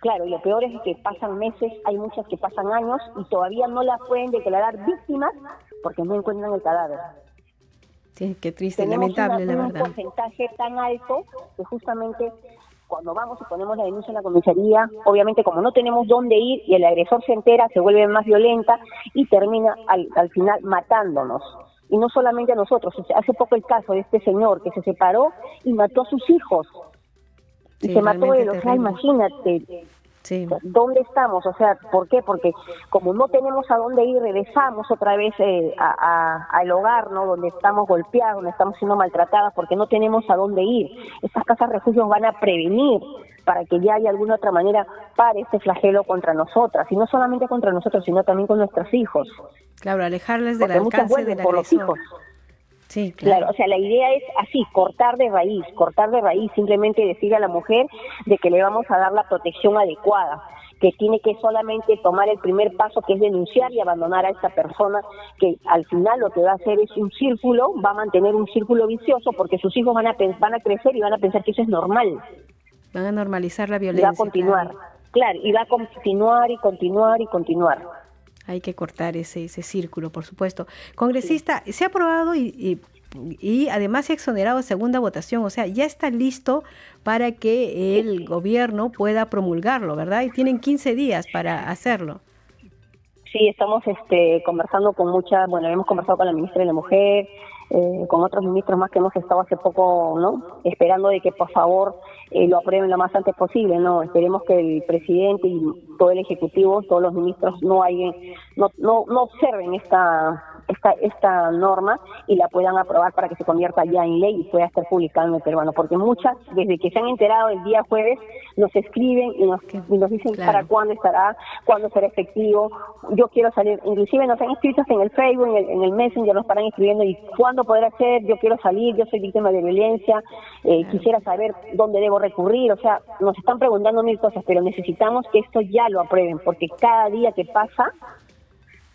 Claro, y lo peor es que pasan meses, hay muchas que pasan años y todavía no las pueden declarar víctimas porque no encuentran el cadáver.
Sí, qué triste, lamentable, la verdad.
un porcentaje tan alto que justamente cuando vamos y ponemos la denuncia en la comisaría, obviamente como no tenemos dónde ir y el agresor se entera, se vuelve más violenta y termina al, al final matándonos y no solamente a nosotros. Hace poco el caso de este señor que se separó y mató a sus hijos. y se mató él, o sea, imagínate. ¿Dónde estamos? O sea, ¿por qué? Porque como no tenemos a dónde ir, regresamos otra vez eh, al hogar, ¿no? Donde estamos golpeados, donde estamos siendo maltratadas, porque no tenemos a dónde ir. Estas casas refugios van a prevenir para que ya haya alguna otra manera para este flagelo contra nosotras, y no solamente contra nosotros, sino también con nuestros hijos.
Claro, alejarles del alcance de por los hijos.
Sí, claro. O sea, la idea es así, cortar de raíz, cortar de raíz, simplemente decir a la mujer de que le vamos a dar la protección adecuada, que tiene que solamente tomar el primer paso, que es denunciar y abandonar a esta persona, que al final lo que va a hacer es un círculo, va a mantener un círculo vicioso, porque sus hijos van a, van a crecer y van a pensar que eso es normal.
Van a normalizar la violencia.
Y va a continuar, claro y va a continuar y continuar y continuar.
Hay que cortar ese, ese círculo, por supuesto. Congresista, se ha aprobado y, y, además se ha exonerado a segunda votación, o sea, ya está listo para que el gobierno pueda promulgarlo, ¿verdad? Y tienen 15 días para hacerlo.
Sí, estamos este, conversando con muchas, bueno, hemos conversado con la ministra de la Mujer, eh, con otros ministros más que hemos estado hace poco, ¿no? Esperando de que por favor eh, lo aprueben lo más antes posible, ¿no? Esperemos que el presidente y todo el ejecutivo, todos los ministros no hay, no, no, no observen esta esta, esta norma y la puedan aprobar para que se convierta ya en ley y pueda estar publicada en el peruano, porque muchas, desde que se han enterado el día jueves, nos escriben y nos, y nos dicen para cuándo estará, cuándo será efectivo, yo quiero salir, inclusive nos han escrito en el Facebook, en el, en el Messenger, nos paran escribiendo y cuándo podrá ser, yo quiero salir, yo soy víctima de violencia, eh, quisiera saber dónde debo recurrir, o sea, nos están preguntando mil cosas, pero necesitamos que esto ya lo aprueben, porque cada día que pasa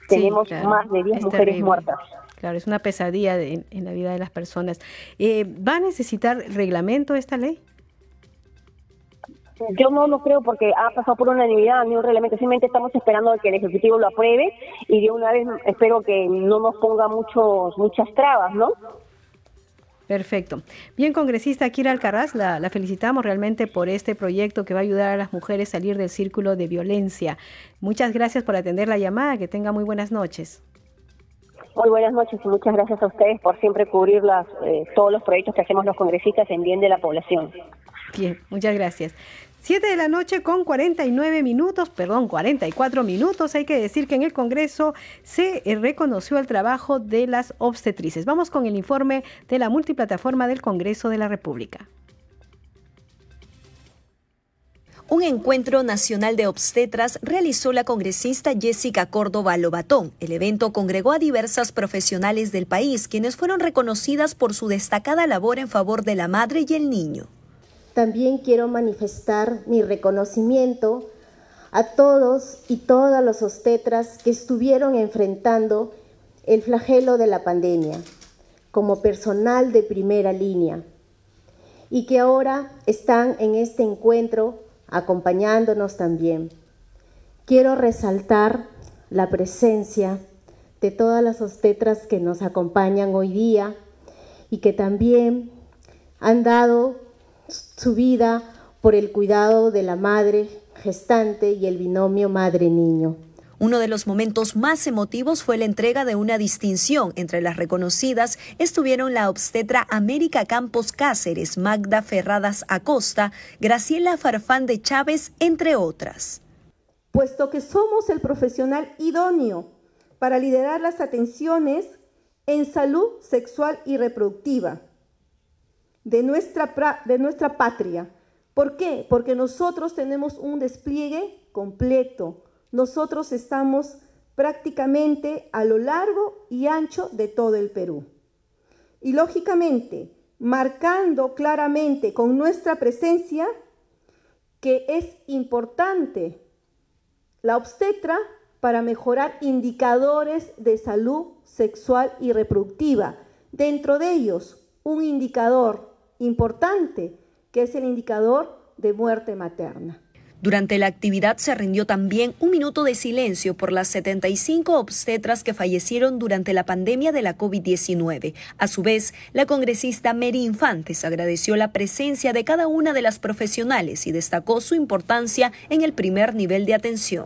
tenemos más de 10 mujeres muertas.
Claro, es una pesadilla en la vida de las personas. Eh, ¿Va a necesitar reglamento esta ley?
Yo no lo creo porque ha pasado por unanimidad, ni un reglamento. Simplemente estamos esperando que el Ejecutivo lo apruebe y de una vez espero que no nos ponga muchos muchas trabas, ¿no?
Perfecto. Bien, congresista Kira Alcaraz, la, la, felicitamos realmente por este proyecto que va a ayudar a las mujeres a salir del círculo de violencia. Muchas gracias por atender la llamada. Que tenga muy buenas noches.
Muy buenas noches y muchas gracias a ustedes por siempre cubrir las, eh, todos los proyectos que hacemos los congresistas en bien de la población.
Bien, muchas gracias. 7 de la noche con 49 minutos, perdón, 44 minutos. Hay que decir que en el Congreso se eh, reconoció el trabajo de las obstetrices. Vamos con el informe de la multiplataforma del Congreso de la República.
Un encuentro nacional de obstetras realizó la congresista Jessica Córdoba Lobatón. El evento congregó a diversas profesionales del país, quienes fueron reconocidas por su destacada labor en favor de la madre y el niño.
También quiero manifestar mi reconocimiento a todos y todas los obstetras que estuvieron enfrentando el flagelo de la pandemia como personal de primera línea y que ahora están en este encuentro acompañándonos también. Quiero resaltar la presencia de todas las obstetras que nos acompañan hoy día y que también han dado su vida por el cuidado de la madre gestante y el binomio madre-niño.
Uno de los momentos más emotivos fue la entrega de una distinción. Entre las reconocidas estuvieron la obstetra América Campos Cáceres, Magda Ferradas Acosta, Graciela Farfán de Chávez, entre otras.
Puesto que somos el profesional idóneo para liderar las atenciones en salud sexual y reproductiva de nuestra, de nuestra patria. ¿Por qué? Porque nosotros tenemos un despliegue completo nosotros estamos prácticamente a lo largo y ancho de todo el Perú. Y lógicamente, marcando claramente con nuestra presencia que es importante la obstetra para mejorar indicadores de salud sexual y reproductiva. Dentro de ellos, un indicador importante que es el indicador de muerte materna.
Durante la actividad se rindió también un minuto de silencio por las 75 obstetras que fallecieron durante la pandemia de la COVID-19. A su vez, la congresista Mary Infantes agradeció la presencia de cada una de las profesionales y destacó su importancia en el primer nivel de atención.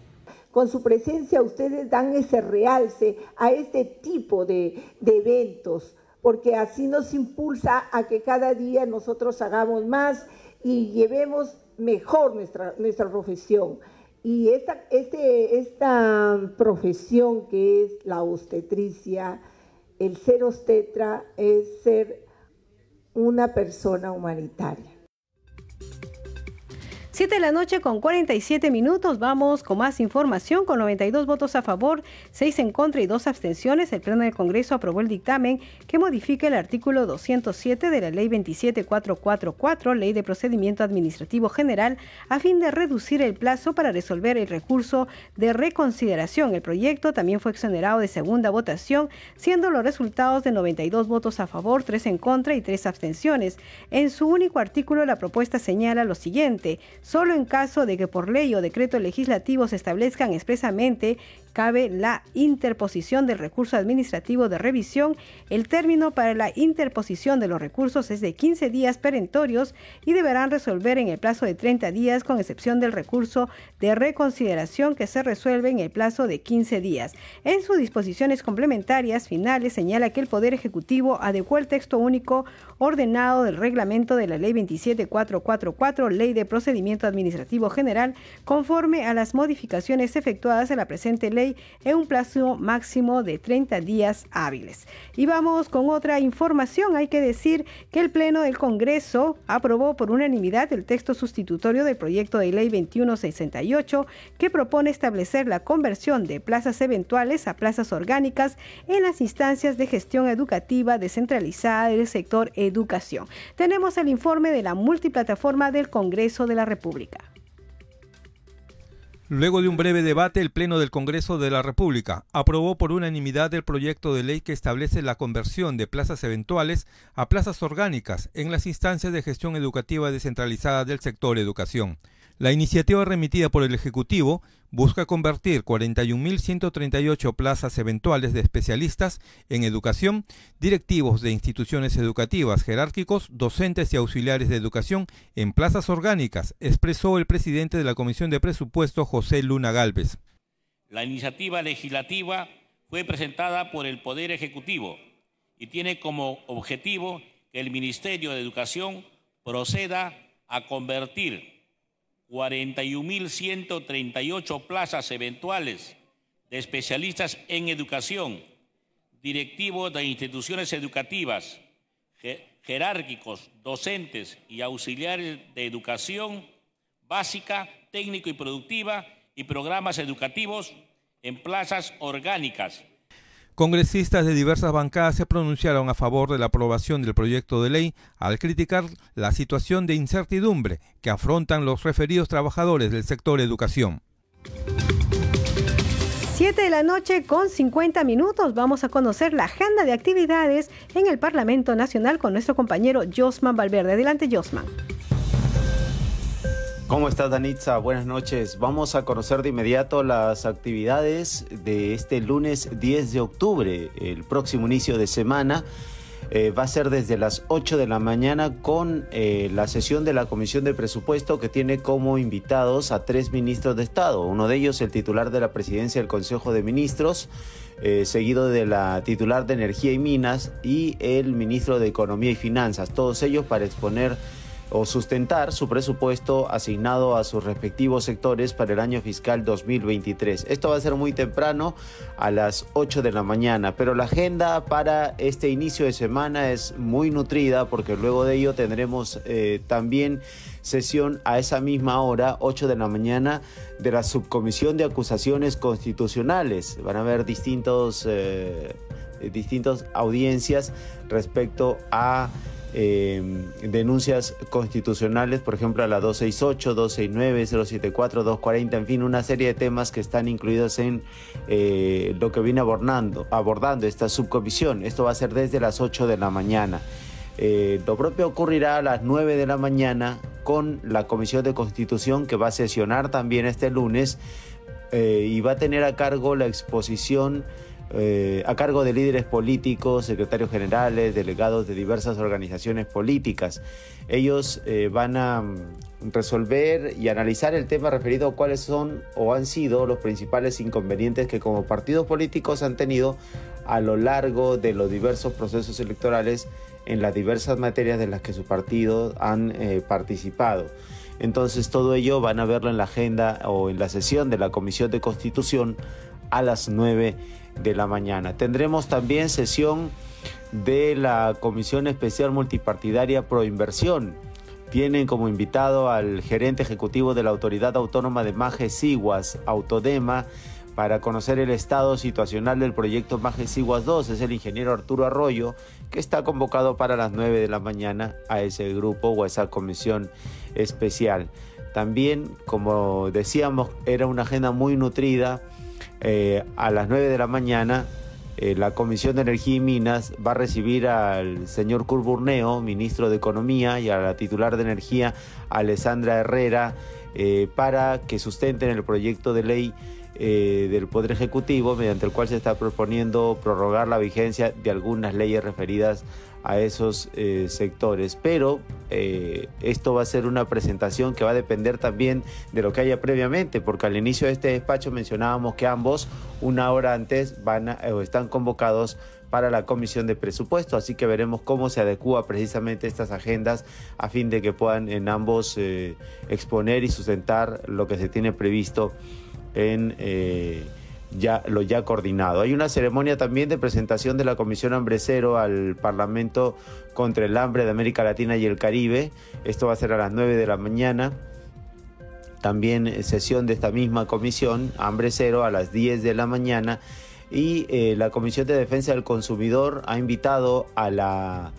Con su presencia ustedes dan ese realce a este tipo de, de eventos, porque así nos impulsa a que cada día nosotros hagamos más y llevemos mejor nuestra, nuestra profesión. Y esta, este, esta profesión que es la obstetricia, el ser obstetra es ser una persona humanitaria.
7 de la noche con 47 minutos. Vamos con más información. Con 92 votos a favor, 6 en contra y 2 abstenciones, el Pleno del Congreso aprobó el dictamen que modifica el artículo 207 de la Ley 27444, Ley de Procedimiento Administrativo General, a fin de reducir el plazo para resolver el recurso de reconsideración. El proyecto también fue exonerado de segunda votación, siendo los resultados de 92 votos a favor, 3 en contra y 3 abstenciones. En su único artículo, la propuesta señala lo siguiente solo en caso de que por ley o decreto legislativo se establezcan expresamente cabe la interposición del recurso administrativo de revisión. El término para la interposición de los recursos es de 15 días perentorios y deberán resolver en el plazo de 30 días, con excepción del recurso de reconsideración que se resuelve en el plazo de 15 días. En sus disposiciones complementarias finales señala que el Poder Ejecutivo adecuó el texto único ordenado del reglamento de la Ley 27444, Ley de Procedimiento Administrativo General, conforme a las modificaciones efectuadas en la presente ley en un plazo máximo de 30 días hábiles. Y vamos con otra información. Hay que decir que el Pleno del Congreso aprobó por unanimidad el texto sustitutorio del proyecto de ley 2168 que propone establecer la conversión de plazas eventuales a plazas orgánicas en las instancias de gestión educativa descentralizada del sector educación. Tenemos el informe de la multiplataforma del Congreso de la República.
Luego de un breve debate, el Pleno del Congreso de la República aprobó por unanimidad el proyecto de ley que establece la conversión de plazas eventuales a plazas orgánicas en las instancias de gestión educativa descentralizada del sector educación. La iniciativa remitida por el Ejecutivo busca convertir 41.138 plazas eventuales de especialistas en educación, directivos de instituciones educativas, jerárquicos, docentes y auxiliares de educación en plazas orgánicas, expresó el presidente de la Comisión de Presupuesto, José Luna Galvez.
La iniciativa legislativa fue presentada por el Poder Ejecutivo y tiene como objetivo que el Ministerio de Educación proceda a convertir 41.138 plazas eventuales de especialistas en educación, directivos de instituciones educativas, jerárquicos, docentes y auxiliares de educación básica, técnico y productiva y programas educativos en plazas orgánicas.
Congresistas de diversas bancadas se pronunciaron a favor de la aprobación del proyecto de ley al criticar la situación de incertidumbre que afrontan los referidos trabajadores del sector educación.
7 de la noche con 50 minutos vamos a conocer la agenda de actividades en el Parlamento Nacional con nuestro compañero Josman Valverde. Adelante, Josman.
¿Cómo estás, Danitza? Buenas noches. Vamos a conocer de inmediato las actividades de este lunes 10 de octubre, el próximo inicio de semana. Eh, va a ser desde las 8 de la mañana con eh, la sesión de la Comisión de Presupuesto que tiene como invitados a tres ministros de Estado. Uno de ellos, el titular de la presidencia del Consejo de Ministros, eh, seguido de la titular de Energía y Minas y el ministro de Economía y Finanzas. Todos ellos para exponer o sustentar su presupuesto asignado a sus respectivos sectores para el año fiscal 2023. Esto va a ser muy temprano, a las 8 de la mañana, pero la agenda para este inicio de semana es muy nutrida porque luego de ello tendremos eh, también sesión a esa misma hora, 8 de la mañana, de la Subcomisión de Acusaciones Constitucionales. Van a haber distintos, eh, distintas audiencias respecto a Em, denuncias constitucionales, por ejemplo, a la 268, 269, 074, 240, en fin, una serie de temas que están incluidos en eh, lo que viene abordando, abordando esta subcomisión. Esto va a ser desde las 8 de la mañana. Eh, lo propio ocurrirá a las 9 de la mañana con la Comisión de Constitución que va a sesionar también este lunes eh, y va a tener a cargo la exposición eh, a cargo de líderes políticos, secretarios generales, delegados de diversas organizaciones políticas. Ellos eh, van a mm, resolver y analizar el tema referido a cuáles son o han sido los principales inconvenientes que como partidos políticos han tenido a lo largo de los diversos procesos electorales en las diversas materias de las que su partido han eh, participado. Entonces todo ello van a verlo en la agenda o en la sesión de la Comisión de Constitución a las 9 de la mañana. Tendremos también sesión de la Comisión Especial Multipartidaria Pro Inversión. Tienen como invitado al gerente ejecutivo de la Autoridad Autónoma de Maje Siguas, Autodema, para conocer el estado situacional del proyecto Maje Siguas 2. Es el ingeniero Arturo Arroyo, que está convocado para las 9 de la mañana a ese grupo o a esa comisión especial. También, como decíamos, era una agenda muy nutrida eh, a las 9 de la mañana, eh, la Comisión de Energía y Minas va a recibir al señor Curburneo, ministro de Economía, y a la titular de Energía, Alessandra Herrera, eh, para que sustenten el proyecto de ley del Poder Ejecutivo, mediante el cual se está proponiendo prorrogar la vigencia de algunas leyes referidas a esos eh, sectores. Pero eh, esto va a ser una presentación que va a depender también de lo que haya previamente, porque al inicio de este despacho mencionábamos que ambos una hora antes van o están convocados para la comisión de presupuesto, así que veremos cómo se adecúa precisamente estas agendas a fin de que puedan en ambos eh, exponer y sustentar lo que se tiene previsto en ya, lo ya coordinado. Hay una ceremonia también de presentación de la Comisión Hambre Cero al Parlamento contra el Hambre de América Latina y el Caribe. Esto va a ser a las 9 de la mañana. También eh, sesión de esta misma comisión, Hambre Cero, a las 10 de la mañana. Y eh, la Comisión de Defensa del Consumidor ha invitado a la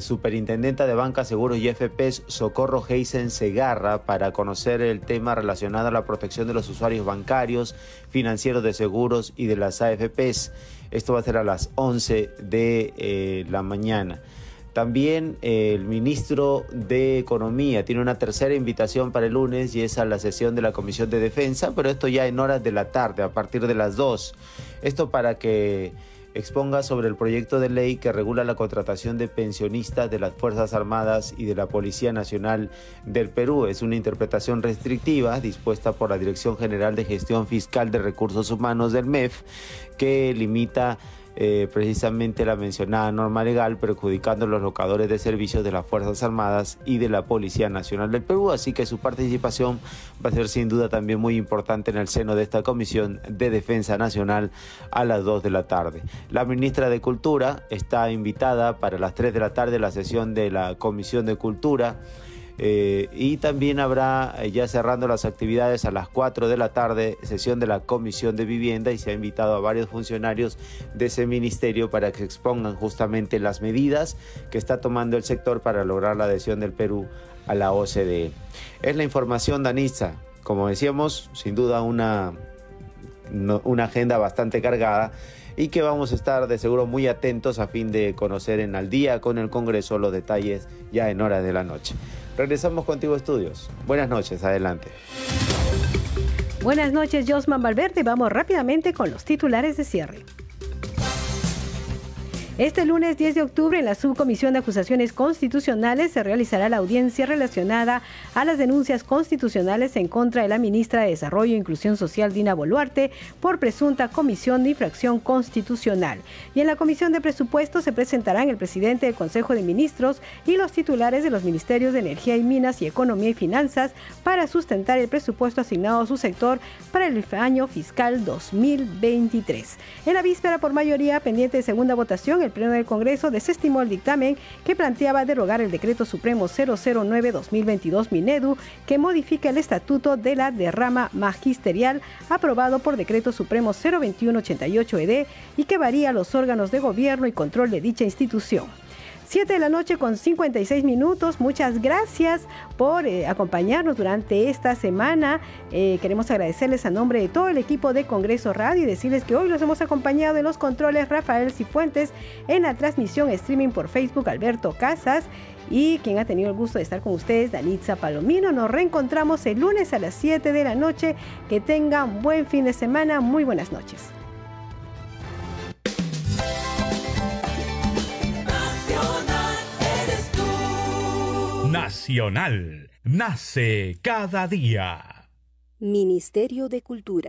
superintendenta de Banca, Seguros y FPs, Socorro Heisen Segarra, para conocer el tema relacionado a la protección de los usuarios bancarios, financieros de seguros y de las AFPs. Esto va a ser a las 11 de eh, la mañana. También eh, el ministro de Economía tiene una tercera invitación para el lunes y es a la sesión de la Comisión de Defensa, pero esto ya en horas de la tarde, a partir de las 2. Esto para que exponga sobre el proyecto de ley que regula la contratación de pensionistas de las Fuerzas Armadas y de la Policía Nacional del Perú. Es una interpretación restrictiva dispuesta por la Dirección General de Gestión Fiscal de Recursos Humanos del MEF que limita eh, precisamente la mencionada norma legal perjudicando a los locadores de servicios de las Fuerzas Armadas y de la Policía Nacional del Perú, así que su participación va a ser sin duda también muy importante en el seno de esta Comisión de Defensa Nacional a las 2 de la tarde. La ministra de Cultura está invitada para las 3 de la tarde a la sesión de la Comisión de Cultura Eh, y también habrá, eh, ya cerrando las actividades a las 4 de la tarde, sesión de la Comisión de Vivienda y se ha invitado a varios funcionarios de ese ministerio para que expongan justamente las medidas que está tomando el sector para lograr la adhesión del Perú a la OCDE. Es la información, Danitza. Como decíamos, sin duda una, una agenda bastante cargada y que vamos a estar de seguro muy atentos a fin de conocer en al día con el Congreso los detalles ya en horas de la noche. Regresamos contigo, estudios. Buenas noches, adelante.
Buenas noches, Josman Valverde. Vamos rápidamente con los titulares de cierre. Este lunes 10 de octubre en la Subcomisión de Acusaciones Constitucionales se realizará la audiencia relacionada a las denuncias constitucionales en contra de la ministra de Desarrollo e Inclusión Social Dina Boluarte por presunta comisión de infracción constitucional. Y en la Comisión de Presupuestos se presentarán el presidente del Consejo de Ministros y los titulares de los Ministerios de Energía y Minas y Economía y Finanzas para sustentar el presupuesto asignado a su sector para el año fiscal 2023. En la víspera por mayoría pendiente de segunda votación, el Pleno del Congreso desestimó el dictamen que planteaba derogar el Decreto Supremo 009-2022 Minedu, que modifica el estatuto de la derrama magisterial aprobado por Decreto Supremo 02188-ED e y que varía los órganos de gobierno y control de dicha institución. 7 de la noche con 56 minutos. Muchas gracias por eh, acompañarnos durante esta semana. Eh, queremos agradecerles a nombre de todo el equipo de Congreso Radio y decirles que hoy los hemos acompañado en los controles Rafael Cifuentes, en la transmisión streaming por Facebook Alberto Casas y quien ha tenido el gusto de estar con ustedes, Danitza Palomino. Nos reencontramos el lunes a las 7 de la noche. Que tengan buen fin de semana. Muy buenas noches.
Nacional. Nace cada día.
Ministerio de Cultura.